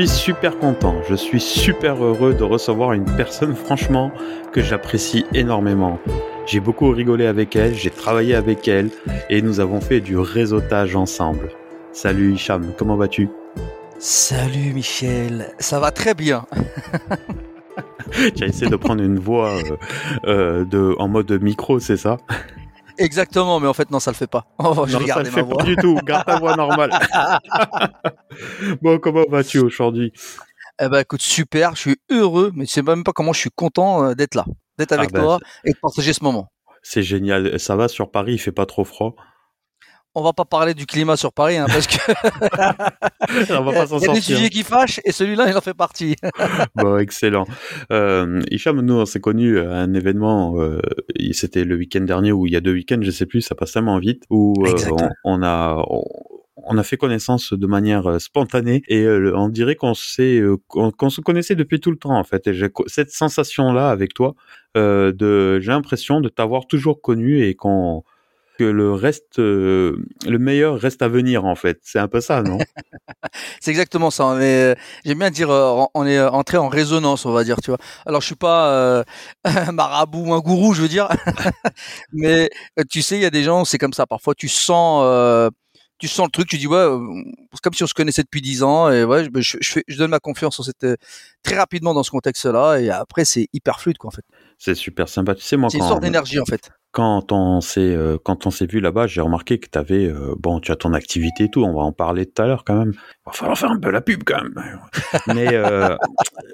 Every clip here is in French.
suis super content, je suis super heureux de recevoir une personne franchement que j'apprécie énormément. J'ai beaucoup rigolé avec elle, j'ai travaillé avec elle et nous avons fait du réseautage ensemble. Salut Hicham, comment vas-tu? Salut Michel, ça va très bien. tu as essayé de prendre une voix euh, euh, de, en mode micro, c'est ça? Exactement, mais en fait, non, ça le fait pas. Oh, je non, ça le fait pas du tout. Garde ta voix normale. bon, comment vas-tu aujourd'hui? Eh ben, écoute, super. Je suis heureux, mais tu sais même pas comment je suis content euh, d'être là, d'être avec ah ben, toi et de partager ce moment. C'est génial. Ça va sur Paris Il fait pas trop froid? On va pas parler du climat sur Paris hein, parce que on va pas il y a des sujets qui fâchent et celui-là il en fait partie. bon, excellent. Euh, Hicham, nous on s'est connus à un événement, euh, c'était le week-end dernier ou il y a deux week-ends, je sais plus, ça passe tellement vite, où euh, on, a on, a fait connaissance de manière euh, spontanée et euh, on dirait qu'on s'est qu'on se connaissait depuis tout le temps en fait. Et j'ai cette sensation là avec toi de j'ai l'impression de t'avoir toujours connu et qu'on que le reste, euh, le meilleur reste à venir en fait. C'est un peu ça, non? C'est exactement ça. Mais euh, j'aime bien dire, euh, on est entré en résonance, on va dire, tu vois. Alors je suis pas un marabout ou un gourou, je veux dire, mais tu sais, il y a des gens, c'est comme ça. Parfois, tu sens tu sens le truc, tu dis ouais, c'est comme si on se connaissait depuis dix ans et ouais, je, je, je donne ma confiance en cette très rapidement dans ce contexte-là et après c'est hyper fluide quoi en fait. C'est super sympa. Tu sais moi C'est une sorte d'énergie en fait quand on s'est euh, quand on s'est vu là-bas, j'ai remarqué que tu avais euh, bon, tu as ton activité et tout, on va en parler tout à l'heure quand même. Il va falloir faire un peu la pub quand même. Mais euh,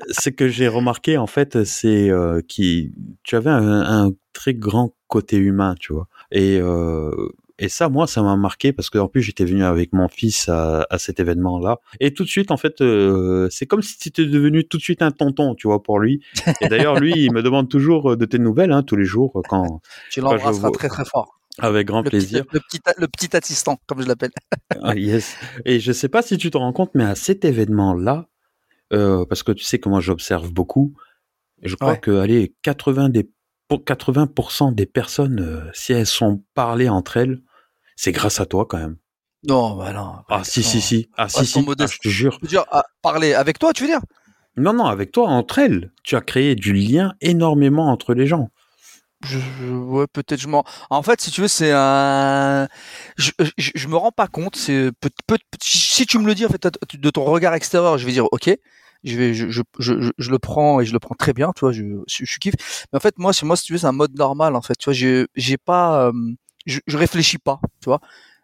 ce que j'ai remarqué en fait, c'est qui tu avais un, un, très grand côté humain, tu vois. Et et ça, moi, ça m'a marqué parce que en plus j'étais venu avec mon fils à, à cet événement-là. Et tout de suite, en fait, euh, c'est comme si tu étais devenu tout de suite un tonton, tu vois, pour lui. Et d'ailleurs, lui, il me demande toujours de tes nouvelles hein, tous les jours quand. Tu l'embrasseras très très fort. Avec grand plaisir. le, petit, le petit assistant, comme je l'appelle. ah, yes. Et je sais pas si tu te rends compte, mais à cet événement-là, euh, parce que tu sais comment j'observe beaucoup, je crois que allez, 80 des 80% des personnes, euh, si elles sont parlées entre elles, c'est grâce à toi quand même. Non, bah non. Ah si, si, si. Ah si, si. Ah, je te jure. Tu veux dire, ah, parler avec toi, tu veux dire? Non, non, avec toi, entre elles. Tu as créé du lien énormément entre les gens. Je, ouais, peut-être je m'en. En fait, si tu veux, c'est un. Je, je, je, me rends pas compte. C'est peut, peut... si tu me le dis en fait de ton regard extérieur, je vais dire ok. Je vais, je, je, je, je le prends et je le prends très bien. Tu vois, je, je, je kiffe. Mais en fait, moi, c'est moi, si tu veux, c'est un mode normal. En fait, tu vois, j'ai, j'ai pas. Euh, je, je réfléchis pas, tu vois.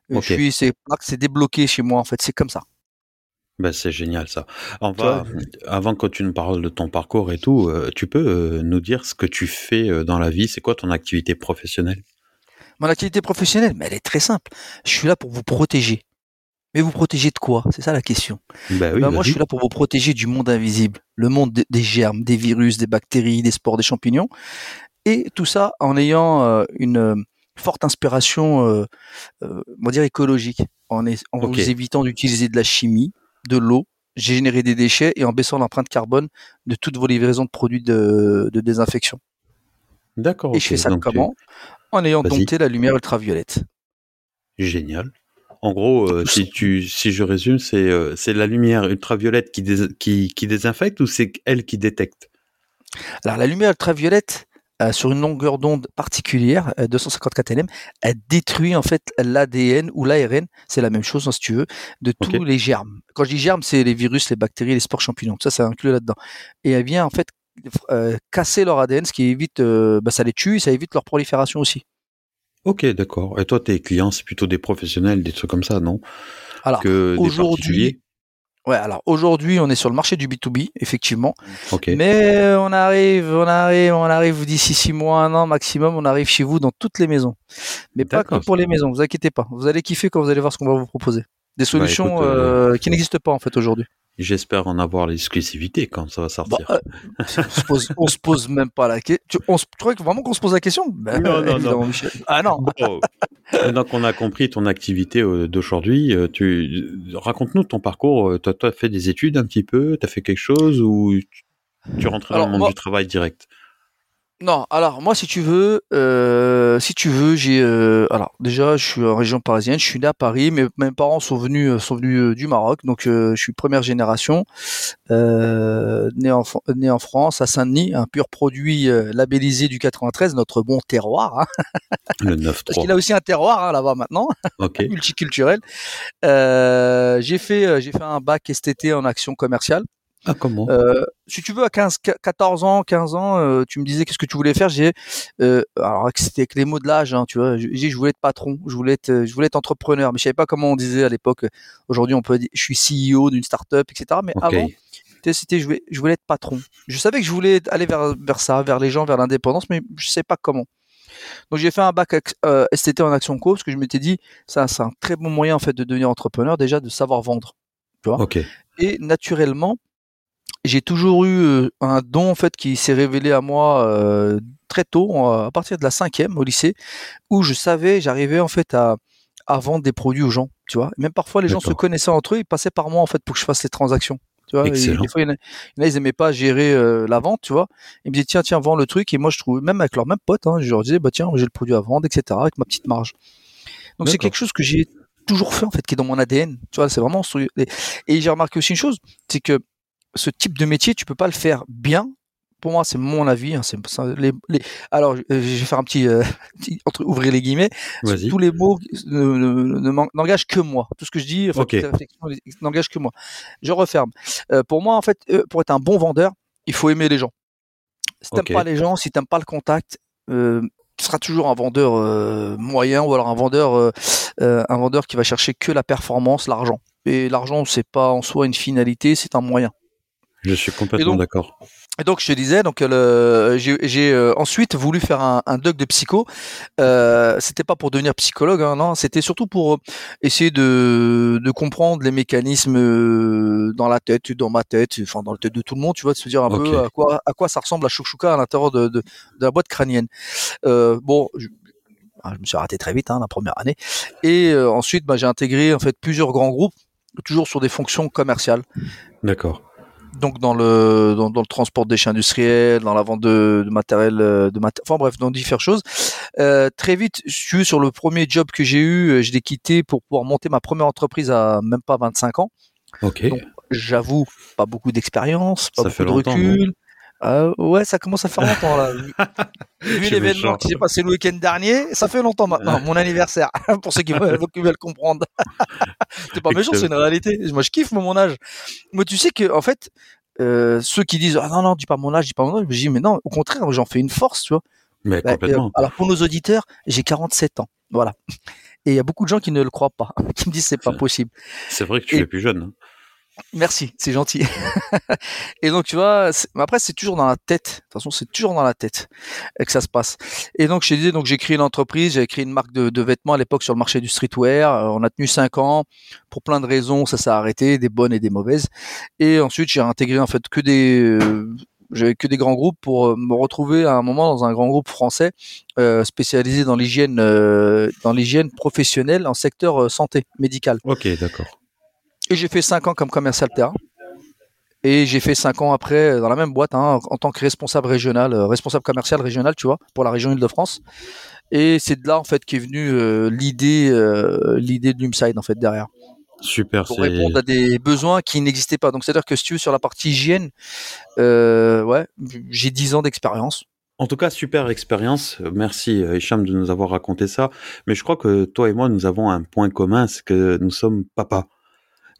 Je suis, c'est c'est débloqué chez moi en fait, c'est comme ça. Ben c'est génial ça. On va, avant que tu nous parles de ton parcours et tout, euh, tu peux euh, nous dire ce que tu fais euh, dans la vie. C'est quoi ton activité professionnelle? Mon activité professionnelle, mais elle est très simple. Je suis là pour vous protéger. Mais vous protéger de quoi? C'est ça la question. Ben oui, ben moi, je suis là pour vous protéger du monde invisible, le monde des germes, des virus, des bactéries, des spores, des champignons, et tout ça en ayant une forte inspiration, euh, euh, on va dire écologique, en, est, en vous évitant d'utiliser de la chimie, de l'eau, générer des déchets et en baissant l'empreinte carbone de toutes vos livraisons de produits de, de désinfection. D'accord. Et je fais ça comment En ayant dompté la lumière ultraviolette. Génial. En gros, euh, si tu, si je résume, c'est euh, la lumière ultraviolette qui, qui, qui désinfecte ou c'est elle qui détecte? Alors la lumière ultraviolette, euh, sur une longueur d'onde particulière, 254 euh, LM, elle détruit en fait l'ADN ou l'ARN, c'est la même chose hein, si tu veux, de tous les germes. Quand je dis germes, c'est les virus, les bactéries, les spores champignons, ça, ça inclut là-dedans. Et elle vient en fait euh, casser leur ADN, ce qui évite, bah, ça les tue, et ça évite leur prolifération aussi. Ok, d'accord. Et toi, tes clients, c'est plutôt des professionnels, des trucs comme ça, non? Alors, aujourd'hui, Ouais, alors aujourd'hui, on est sur le marché du B2B, effectivement. Mais on arrive, on arrive, on arrive d'ici six mois, un an maximum, on arrive chez vous dans toutes les maisons. Mais pas que pour les maisons, vous inquiétez pas. Vous allez kiffer quand vous allez voir ce qu'on va vous proposer. Des bah, solutions euh, euh, qui n'existent pas en fait aujourd'hui. J'espère en avoir l'exclusivité quand ça va sortir. Bah, euh, on, se pose, se pose même pas la question. Tu, on crois vraiment qu'on se pose la question? Ben, Non, non, non. Ah non. Maintenant qu'on a compris ton activité euh, d'aujourd'hui, euh, tu raconte-nous ton parcours. Tu as, fait des études un petit peu Tu as fait quelque chose ou tu rentres dans le monde du travail direct? Non, alors moi si tu veux, euh, si tu veux, j'ai euh, alors déjà je suis en région parisienne, je suis né à Paris, mais mes parents sont venus euh, sont venus du Maroc, donc je suis première génération, né en né en France à Saint-Denis, un pur produit labellisé du 93, notre bon terroir. Hein. Le 9 Parce qu'il a aussi un terroir hein, là-bas maintenant, multiculturel. j'ai fait j'ai fait un bac STT en action commerciale. Ah, comment? Euh, Si tu veux, à 15, 14 ans, 15 ans, euh, tu me disais qu'est-ce que tu voulais faire. J'ai, euh, alors c'était avec les mots de l'âge, hein, tu vois. J'ai je voulais être patron, je voulais être, je voulais être entrepreneur, mais je savais pas comment on disait à l'époque. Aujourd'hui, on peut dire, je suis CEO d'une start-up, etc. Mais avant, c'était, je voulais, je voulais être patron. Je savais que je voulais aller vers, vers ça, vers les gens, vers l'indépendance, mais je sais pas comment. Donc j'ai fait un bac euh, STT en action co parce que je m'étais dit ça c'est un très bon moyen en fait de devenir entrepreneur déjà de savoir vendre. Tu vois Et naturellement, j'ai toujours eu euh, un don en fait qui s'est révélé à moi euh, très tôt, à partir de la cinquième au lycée, où je savais, j'arrivais en fait à, à vendre des produits aux gens, tu vois. même parfois les gens se connaissaient entre eux, ils passaient par moi en fait pour que je fasse les transactions. Tu vois, des fois, il y, en a, ils aimaient pas gérer euh, la vente, tu vois. Ils me disaient tiens tiens vends le truc et moi je trouvais même avec leurs mêmes potes, hein, je leur disais bah tiens j'ai le produit à vendre etc avec ma petite marge. Donc c'est quelque chose que j'ai toujours fait en fait qui est dans mon ADN, tu vois. C'est vraiment et j'ai remarqué aussi une chose, c'est que ce type de métier, tu peux pas le faire bien. Pour moi, c'est mon avis. Hein, c'est, les, les... Alors, je vais faire un petit, euh, entre ouvrir les guillemets. Tous les mots ne, n'engagent que moi. Tout ce que je dis, enfin, okay. n'engage que moi. Je referme. Euh, pour moi, en fait, euh, pour être un bon vendeur, il faut aimer les gens. Si t'aimes pas les gens, si t'aimes pas le contact, euh, tu seras toujours un vendeur euh, moyen ou alors un vendeur, un vendeur qui va chercher que la performance, l'argent. Et l'argent, c'est pas en soi une finalité, c'est un moyen. Je suis complètement d'accord. Et donc je te disais, donc j'ai euh, ensuite voulu faire un, un doc de psycho. Euh, c'était pas pour devenir psychologue, hein, non. C'était surtout pour essayer de, de comprendre les mécanismes euh, dans la tête, dans ma tête, enfin dans la tête de tout le monde. Tu vois, de se dire un peu à quoi à quoi ça ressemble la chouchouka à l'intérieur de, de, de, la boîte crânienne. Euh, bon, je, ah, je me suis raté très vite hein, la première année. Et euh, ensuite, bah, j'ai intégré en fait plusieurs grands groupes, toujours sur des fonctions commerciales. D'accord donc dans le dans, le transport des chiens industriels, dans la vente de, matériel, euh, de enfin bref, dans différentes choses. Euh, très vite, je suis sur le premier job que j'ai eu, euh, je l'ai quitté pour pouvoir monter ma première entreprise à même pas 25 ans. Ok. J'avoue, pas beaucoup d'expérience, pas beaucoup de recul. Euh, ouais, ça commence à faire longtemps là. Vu l'événement qui s'est passé le week-end dernier, ça fait longtemps maintenant, mon anniversaire, pour ceux qui veulent, qui veulent comprendre. c'est pas méchant, c'est une réalité. Moi, je kiffe mon âge. Moi, tu sais que en fait, euh, ceux qui disent ah non non, dis pas mon âge, dis pas mon âge, je dis mais non, au contraire, j'en fais une force, tu vois. Mais bah, complètement. alors pour nos auditeurs, j'ai 47 ans, voilà. Et il y a beaucoup de gens qui ne le croient pas, qui me disent c'est pas possible. C'est vrai que tu es plus jeune. Hein. Merci, c'est gentil. et donc tu vois, après c'est toujours dans la tête. De toute façon, c'est toujours dans la tête que ça se passe. Et donc disais, donc j'ai créé une entreprise, j'ai créé une marque de, vêtements à l'époque sur le marché du streetwear. Euh, on a tenu cinq ans pour plein de raisons, ça s'est arrêté, des bonnes et des mauvaises. Et ensuite j'ai intégré en fait que des euh, j'avais que des grands groupes pour euh, me retrouver à un moment dans un grand groupe français spécialisé dans l'hygiène dans l'hygiène professionnelle en secteur santé médical. Ok, d'accord. Et j'ai fait 5 ans comme commercial terrain. Et j'ai fait 5 ans après euh, dans la même boîte hein, en tant que responsable régional, euh, responsable commercial régional, tu vois, pour la région Île-de-France. Et c'est de là en fait qu'est venue euh, l'idée, l'idée de Lumside en fait derrière. Super. Pour répondre à des besoins qui n'existaient pas. Donc c'est à dire que si tu veux sur la partie hygiène, ouais, j'ai 10 ans d'expérience. En tout cas, super expérience. Merci Hicham de nous avoir raconté ça. Mais je crois que toi et moi, nous avons un point commun, c'est que nous sommes papas.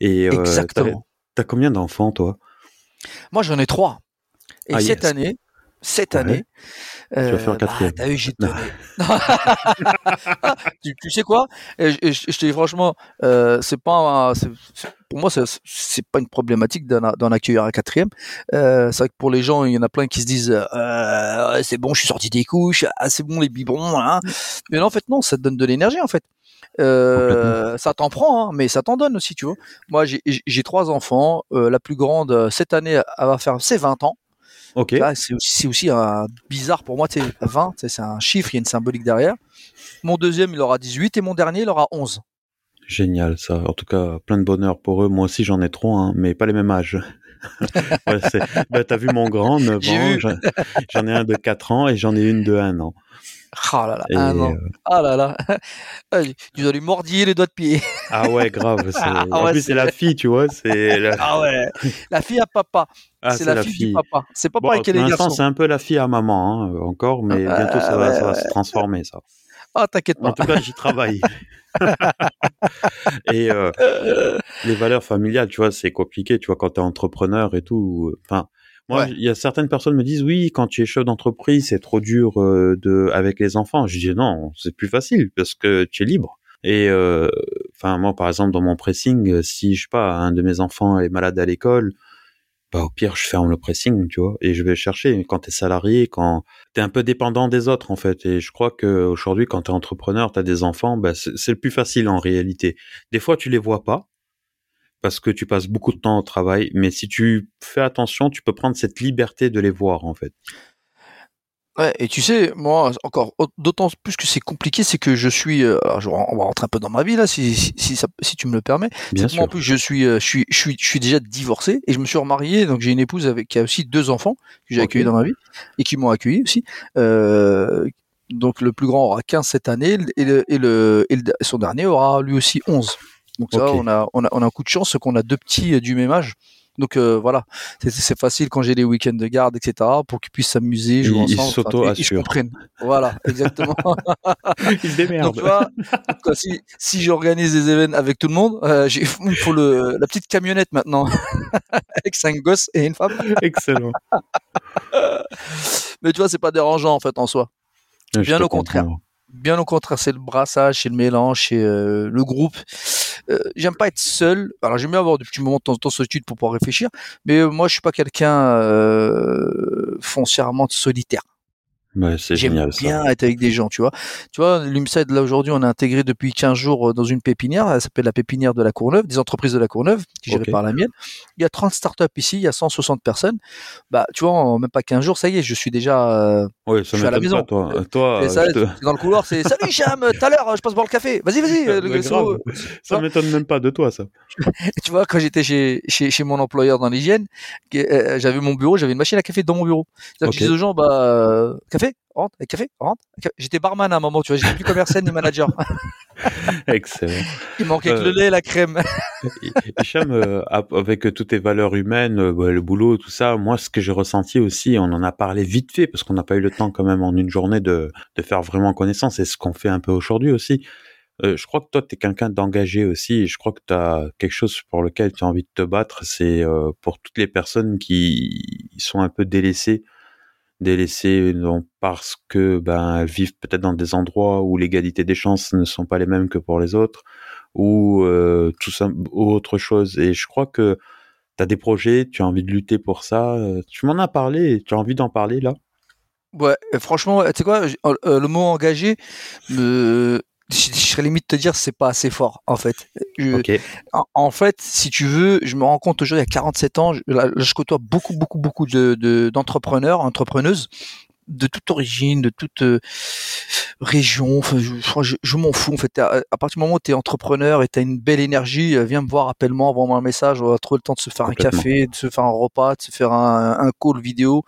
Et euh, Exactement. T'as combien d'enfants, toi? Moi, j'en ai trois. Et ah, cette année, cette année, tu vas faire un euh, bah, quatrième. Bah, j'ai tu, sais quoi? Je, je, te dis franchement, euh, c'est pas, pour moi, c'est pas une problématique d'en accueillir un quatrième. Euh, c'est vrai que pour les gens, il y en a plein qui se disent, euh, c'est bon, je suis sorti des couches, ah, c'est bon les biberons. Hein. Mais en fait, non, ça te donne de l'énergie en fait. Euh, ça t'en prend, hein, mais ça t'en donne aussi, tu vois. Moi, j'ai trois enfants. La plus grande, cette année, elle va faire ses 20 ans. Ok. C'est aussi, aussi un bizarre pour moi, tu 20, c'est un chiffre, il y a une symbolique derrière. Mon deuxième, il aura 18 et mon dernier, il aura 11. Génial, ça. En tout cas, plein de bonheur pour eux. Moi aussi, j'en ai trois, hein, mais pas les mêmes âges. ouais, bah, t'as vu mon grand, 9 ans, j'en ai un de 4 ans et j'en ai une de 1 an. Oh là là. Euh, ah là là. Tu dois lui mordiller les doigts de pied. Ah ouais, grave. Ah en plus, c'est la fille, tu vois. La... Ah ouais. La fille à papa. Ah, c'est la, fille, du papa. C'est papa avec les garçons. c'est un peu la fille à maman, hein, encore, mais bientôt, ça, va, ça va se transformer, ça. Ah, t'inquiète pas. En tout cas, j'y travaille. et euh, les valeurs familiales, tu vois, c'est compliqué, tu vois, quand tu es entrepreneur et tout. Enfin, moi, il y a certaines personnes me disent oui, quand tu es chef d'entreprise, c'est trop dur euh, de avec les enfants. Je dis non, c'est plus facile parce que tu es libre. Et euh, enfin, moi, par exemple, dans mon pressing, si je sais pas, un de mes enfants est malade à l'école, bah au pire je ferme le pressing tu vois et je vais chercher quand tu es salarié quand tu es un peu dépendant des autres en fait et je crois que aujourd'hui quand tu es entrepreneur tu as des enfants bah, c'est le plus facile en réalité des fois tu les vois pas parce que tu passes beaucoup de temps au travail mais si tu fais attention tu peux prendre cette liberté de les voir en fait Ouais, et tu sais, moi, encore, d'autant plus que c'est compliqué, c'est que je suis, euh, alors on va rentrer un peu dans ma vie là, si, si, ça, si tu me le permets. Bien sûr. Moi, en plus, je suis, euh, je suis, je suis, je suis déjà divorcé et je me suis remarié, donc j'ai une épouse avec qui a aussi deux enfants que j'ai accueillis dans ma vie et qui m'ont accueilli aussi. Euh, donc le plus grand aura 15 cette année et, le, et, le, et son dernier aura lui aussi 11. Donc ça, on, a, on, a, on a un coup de chance qu'on a deux petits du même âge. Donc euh, voilà, c'est facile quand j'ai les week-ends de garde, etc., pour qu'ils puissent s'amuser, jouer ils, ensemble. Ils se comprennent. Voilà, exactement. ils se démerdent. Donc tu vois, si, si j'organise des événements avec tout le monde, euh, il faut le, la petite camionnette maintenant, avec cinq gosses et une femme. Excellent. Mais tu vois, c'est pas dérangeant en fait en soi. Bien au contraire. Bien au contraire, c'est le brassage, c'est le mélange, c'est euh, le groupe. Euh, j'aime pas être seul. Alors j'aime bien avoir des petits moments de temps en temps solitude pour pouvoir réfléchir, mais euh, moi je suis pas quelqu'un euh, foncièrement solitaire. Ouais, J'aime bien être avec des gens, tu vois. Tu vois, l'UMSED, là, aujourd'hui, on a intégré depuis 15 jours dans une pépinière. Elle s'appelle la pépinière de la Courneuve, des entreprises de la Courneuve, qui est gérée par la mienne. Il y a 30 startups ici, il y a 160 personnes. Bah, tu vois, en même pas 15 jours, ça y est, je suis déjà, ça je suis à la maison. toi. toi ça, Dans le couloir, c'est Salut Cham, tout à l'heure, je passe boire le café. Vas-y, vas-y. ça m'étonne même pas de toi, ça. tu vois, quand j'étais chez, chez, chez, mon employeur dans l'hygiène, euh, j'avais mon bureau, j'avais une machine à café dans mon bureau. Okay. Je disais aux gens, bah, café, rentre, café, rentre. J'étais barman à un moment, tu vois, j'étais plus commercial ni manager. Excellent. Il manquait que le lait et la crème. Hicham, euh, avec toutes tes valeurs humaines, euh, le boulot, tout ça, moi, ce que j'ai ressenti aussi, on en a parlé vite fait, parce qu'on n'a pas eu le temps quand même en une journée de, de faire vraiment connaissance, et ce qu'on fait un peu aujourd'hui aussi. Euh, je crois que toi, tu es quelqu'un d'engagé aussi, et je crois que tu as quelque chose pour lequel tu as envie de te battre, c'est euh, pour toutes les personnes qui sont un peu délaissées délaissées non, parce que ben elles vivent peut-être dans des endroits où l'égalité des chances ne sont pas les mêmes que pour les autres ou euh, tout autre chose. Et je crois que tu as des projets, tu as envie de lutter pour ça, euh, tu m'en as parlé, tu as envie d'en parler là? Ouais, franchement, tu sais quoi, euh, le mot engagé je, serais limite te dire c'est pas assez fort en fait. en, fait, si tu veux, je me rends compte aujourd'hui à 47 ans, je, je côtoie beaucoup beaucoup beaucoup de d'entrepreneurs, entrepreneuses de toute origine, de toute euh, région. Enfin, je, je, m'en fous en fait. À, partir du moment où tu es entrepreneur et tu as une belle énergie, euh, viens me voir, appelle-moi, envoie-moi un message. On va trouver le temps de se faire un café, de se faire un repas, de se faire un, un call vidéo.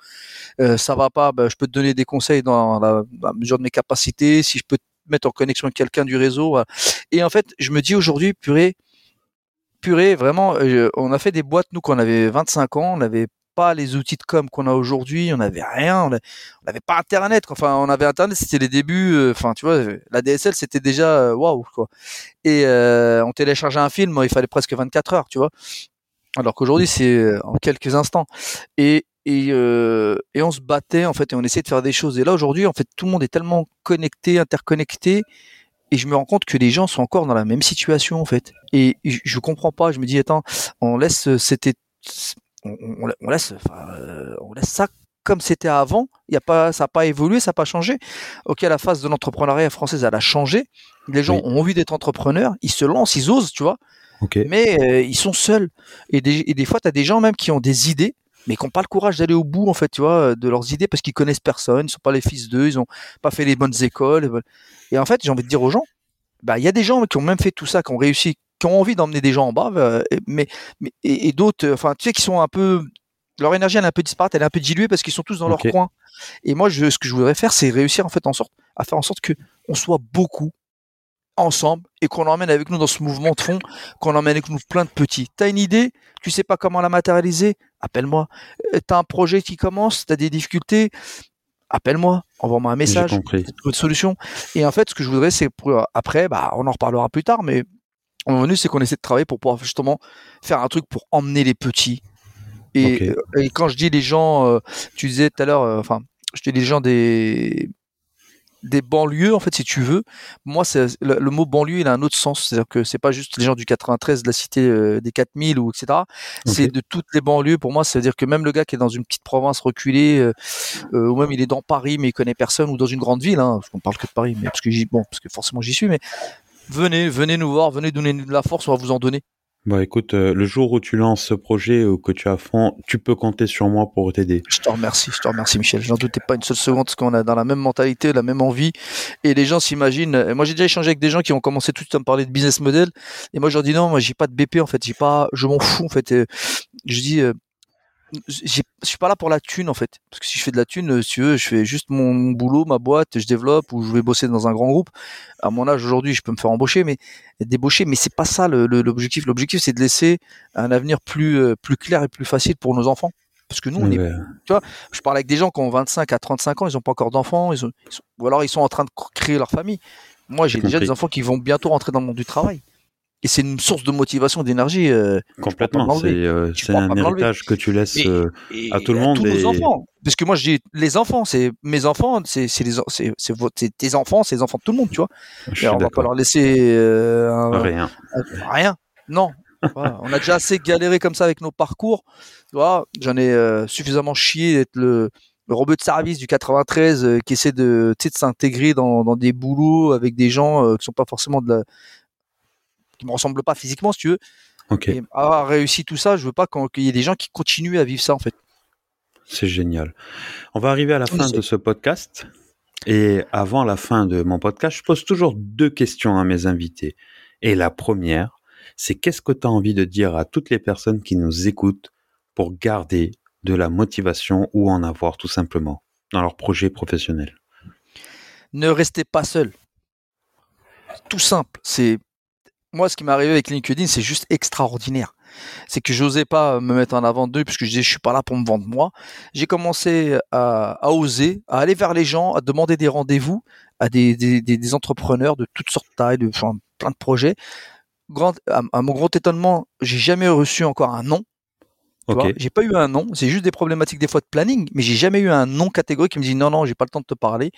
Euh, ça va pas, ben, je peux te donner des conseils dans la, la mesure de mes capacités. Si je peux mettre en connexion avec quelqu'un du réseau. Et en fait, je me dis aujourd'hui, purée, purée, vraiment, euh, on a fait des boîtes, nous, quand on avait 25 ans, on n'avait pas les outils de com qu'on a aujourd'hui, on n'avait rien, on n'avait pas Internet. Enfin, on avait Internet, c'était les débuts. Euh, enfin, tu vois, la DSL, c'était déjà euh, waouh, quoi. Et on téléchargeait un film, il fallait presque 24 heures, tu vois. Alors qu'aujourd'hui, c'est en quelques instants. Et, et, euh, et on se battait en fait et on essayait de faire des choses. Et là aujourd'hui, en fait, tout le monde est tellement connecté, interconnecté, et je me rends compte que les gens sont encore dans la même situation en fait. Et je, je comprends pas. Je me dis attends, on laisse c'était, on, on, laisse, euh, on laisse ça comme c'était avant. Il y a pas, ça n'a pas évolué, ça n'a pas changé. Ok, la phase de l'entrepreneuriat française, elle a changé. Les gens ont envie d'être entrepreneurs, ils se lancent, ils osent, tu vois. Mais euh, ils sont seuls. Et des, et des fois, tu as des gens même qui ont des idées, mais qui n'ont pas le courage d'aller au bout, en fait, tu vois, de leurs idées parce qu'ils connaissent personne, ils sont pas les fils d'eux, ils ont pas fait les bonnes écoles. Et en fait, j'ai envie de dire aux gens, bah, il y a des gens qui ont même fait tout ça, qui ont réussi qui ont envie d'emmener des gens en bas, euh, mais, mais et, d'autres, enfin, tu sais, qui sont un peu, leur énergie elle est un peu disparate, elle est un peu diluée parce qu'ils sont tous dans leur coin. Et moi, je, ce que je voudrais faire, c'est réussir en fait en sorte à faire en sorte que on soit beaucoup ensemble et qu'on emmène avec nous dans ce mouvement de fond, qu'on emmène avec nous plein de petits. T'as une idée, tu sais pas comment la matérialiser, appelle-moi. Euh, t'as un projet qui commence, t'as des difficultés, appelle-moi, envoie-moi un message, une solution. Et en fait, ce que je voudrais, c'est pour après, bah, on en reparlera plus tard, mais on venu, c'est qu'on essaie de travailler pour pouvoir justement faire un truc pour emmener les petits. Et, euh, quand je dis les gens, euh, tu disais tout à l'heure, enfin, je dis les gens des des banlieues en fait si tu veux. Moi c'est le, mot banlieue il a un autre sens. C'est à dire que c'est pas juste les gens du 93 de la cité euh, des 4000 ou etc c'est de toutes les banlieues. Pour moi c'est à dire que même le gars qui est dans une petite province reculée euh, euh, ou même il est dans Paris mais il connaît personne ou dans une grande ville hein, parce qu'on parle que de Paris mais parce que j'y bon parce que forcément j'y suis mais venez venez nous voir venez donner de la force on va vous en donner bah écoute, euh, le jour où tu lances ce projet ou que tu as fond, tu peux compter sur moi pour t'aider. Je te remercie, je te remercie Michel. J'en doutais pas une seule seconde parce qu'on a dans la même mentalité, la même envie. Et les gens s'imaginent. Moi j'ai déjà échangé avec des gens qui ont commencé tout de suite à me parler de business model. Et moi je leur dis non, moi j'ai pas de BP en fait, j'ai pas, je m'en fous en fait. je dis euh, je suis pas là pour la thune en fait. Parce que si je fais de la thune euh, si tu veux je fais juste mon, boulot ma boîte je développe ou je vais bosser dans un grand groupe. À mon âge aujourd'hui je peux me faire embaucher mais débaucher mais c'est pas ça l'objectif. L'objectif c'est de laisser un avenir plus euh, plus clair et plus facile pour nos enfants. Parce que nous on est tu vois je parle avec des gens qui ont 25 à 35 ans ils ont pas encore d'enfants ils, ou alors ils sont en train de créer leur famille. Moi j'ai déjà des enfants qui vont bientôt rentrer dans le monde du travail et c'est une source de motivation, d'énergie. Euh, Complètement, c'est euh, un héritage que tu laisses euh, à tout le monde. tous et... nos enfants. Parce que moi, je dis les enfants, c'est mes enfants, c'est tes enfants, c'est les enfants de tout le monde, tu vois. Et on va pas leur laisser rien. rien. Non. On a déjà assez galéré comme ça avec nos parcours. Vois, j'en ai suffisamment chié d'être le, le robot de service du 93 qui essaie de, de s'intégrer dans, dans, des boulots avec des gens qui sont pas forcément de la, qui me ressemble pas physiquement, si tu veux. Et avoir réussi tout ça, je veux pas qu'il y ait des gens qui continuent à vivre ça, en fait. C'est génial. On va arriver à la fin de ce podcast. Et avant la fin de mon podcast, je pose toujours deux questions à mes invités. Et la première, c'est qu'est-ce que tu as envie de dire à toutes les personnes qui nous écoutent pour garder de la motivation ou en avoir tout simplement dans leur projet professionnel? Ne restez pas seul. Tout simple. C'est moi, ce qui m'est arrivé avec LinkedIn, c'est juste extraordinaire. C'est que j'osais pas me mettre en avant d'eux puisque je disais je suis pas là pour me vendre moi. J'ai commencé à, oser, à aller vers les gens, à demander des rendez-vous à des, entrepreneurs de toutes sortes de tailles, de plein de projets. Grand, à, mon grand étonnement, j'ai jamais reçu encore un nom. Okay. J'ai pas eu un nom, c'est juste des problématiques des fois de planning, mais j'ai jamais eu un nom catégorique qui me dit non non, j'ai pas le temps de te parler.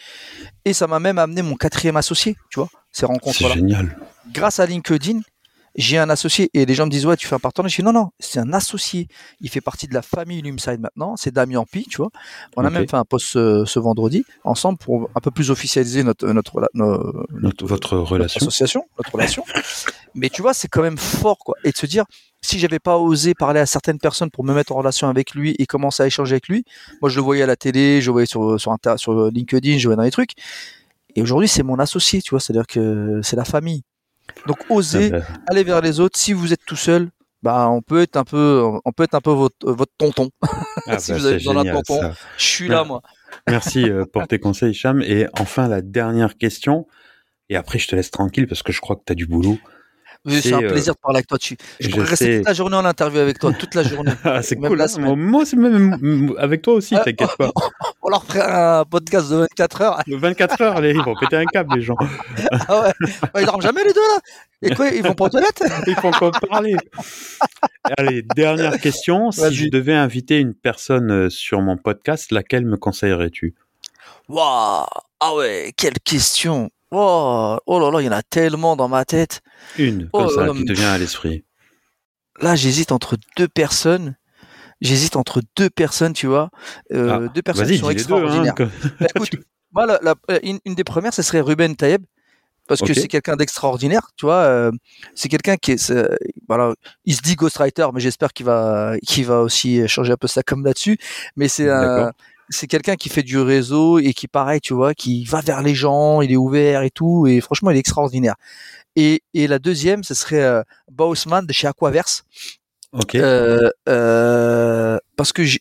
Et ça m'a même amené mon quatrième associé, tu vois, ces rencontres-là. C'est génial grâce à LinkedIn, j'ai un associé et les gens me disent ouais tu fais un partenaire je dis non non c'est un associé. Il fait partie de la famille Lumside maintenant c'est Damien Pi tu vois. On a même fait un post ce, vendredi ensemble pour un peu plus officialiser notre notre, notre, votre relation. association notre relation. Mais tu vois c'est quand même fort quoi. Et de se dire si j'avais pas osé parler à certaines personnes pour me mettre en relation avec lui et commencer à échanger avec lui moi je le voyais à la télé je le voyais sur sur, sur LinkedIn je voyais dans les trucs. Et aujourd'hui c'est mon associé tu vois. C'est à dire que c'est la famille donc osez ah ben. aller vers les autres. Si vous êtes tout seul, bah on peut être un peu, on peut être un peu votre, votre tonton. Ah si bah, vous avez besoin d'un tonton, je suis là moi. Merci euh, pour tes conseils, Cham. Et enfin la dernière question. Et après, je te laisse tranquille parce que je crois que tu as du boulot. C'est un euh, plaisir de parler avec toi. Je, je pourrais rester toute la journée en interview avec toi, toute la journée. Ah, c'est cool. Hein. moi, c'est même avec toi aussi, t'inquiète pas. On leur ferait un podcast de 24 heures. De 24 heures, allez, ils vont péter un câble, les gens. ah ouais. Ils dorment jamais, les deux, là. Et quoi, ils vont pas aux toilettes? Ils font encore parler? Allez, dernière question. Si je devais inviter une personne euh, sur mon podcast, laquelle me conseillerais-tu? Waouh Ah ouais, quelle question Oh, oh là là, il y en a tellement dans ma tête. Une, comme oh ça, qui te vient à l'esprit. Là, j'hésite entre deux personnes. J'hésite entre deux personnes, tu vois. Euh, ah, deux personnes qui sont hein, extraordinaires. Bah, écoute, moi, la, une, des premières, ce serait Ruben Taïeb. Parce que c'est quelqu'un d'extraordinaire, tu vois. Euh, c'est quelqu'un qui est, voilà, il se dit ghostwriter, mais j'espère qu'il va, qu'il va aussi changer un peu ça comme là-dessus. Mais c'est un, c'est quelqu'un qui fait du réseau et qui, pareil, tu vois, qui va vers les gens, il est ouvert et tout, et franchement, il est extraordinaire. Et, et la deuxième, ce serait euh, Baussman de chez Aquaverse. Ok. Euh, euh, parce que j'ai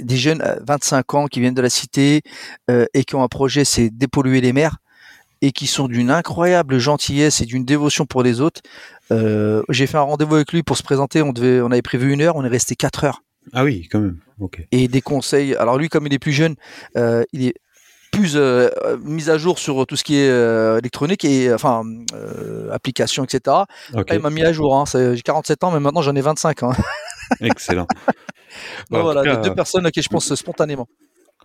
des jeunes, 25 ans, qui viennent de la cité euh, et qui ont un projet, c'est dépolluer les mers et qui sont d'une incroyable gentillesse et d'une dévotion pour les autres. Euh, j'ai fait un rendez-vous avec lui pour se présenter. On devait, on avait prévu une heure, on est resté quatre heures. Ah oui, quand même. Et des conseils. Alors lui, comme il est plus jeune, euh, il est plus euh, mis à jour sur tout ce qui est euh, électronique et enfin euh, application, etc. Ok. Ah, il m'a mis à jour. Hein. J'ai 47 ans, mais maintenant j'en ai 25. Hein. Excellent. Bah, voilà, cas, deux personnes à qui je pense spontanément.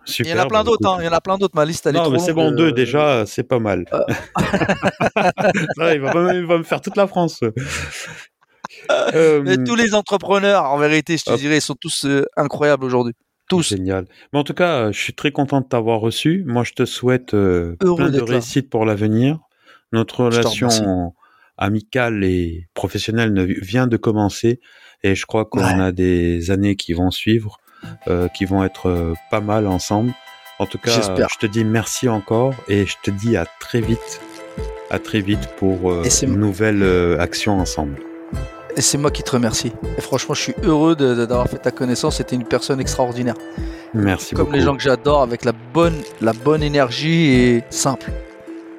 Super. il y en a plein bah, d'autres. Hein. Il y en a plein d'autres. Ma liste, elle est Non, trop mais c'est bon, deux euh, déjà, c'est pas mal. Il, va pas- il va me faire toute la France. Euh, Mais tous les entrepreneurs, en vérité, je te Hop. dirais, ils sont tous euh, incroyables aujourd'hui. Tous. Génial. Mais en tout cas, euh, je suis très content de t'avoir reçu. Moi, je te souhaite euh, plein de d'être là. réussite pour l'avenir. Notre relation amicale et professionnelle ne- vient de commencer et je crois qu'on Ouais. a des années qui vont suivre, euh, qui vont être euh, pas mal ensemble. En tout cas, je te dis merci encore et je te dis à très vite, à très vite pour une nouvelle action ensemble. Et c'est moi qui te remercie. Et franchement, je suis heureux de- de- d'avoir fait ta connaissance. C'était une personne extraordinaire. Merci Comme beaucoup. les gens que j'adore, avec la bonne, la bonne énergie et simple.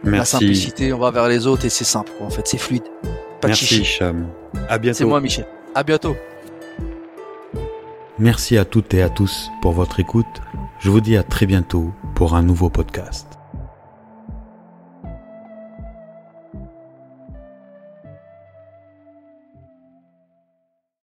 La Merci, simplicité, on va vers les autres et c'est simple. quoi. En fait, c'est fluide. Pas de merci chichi. Hicham. À bientôt. C'est moi, Michel. À bientôt. Merci à toutes et à tous pour votre écoute. Je vous dis à très bientôt pour un nouveau podcast.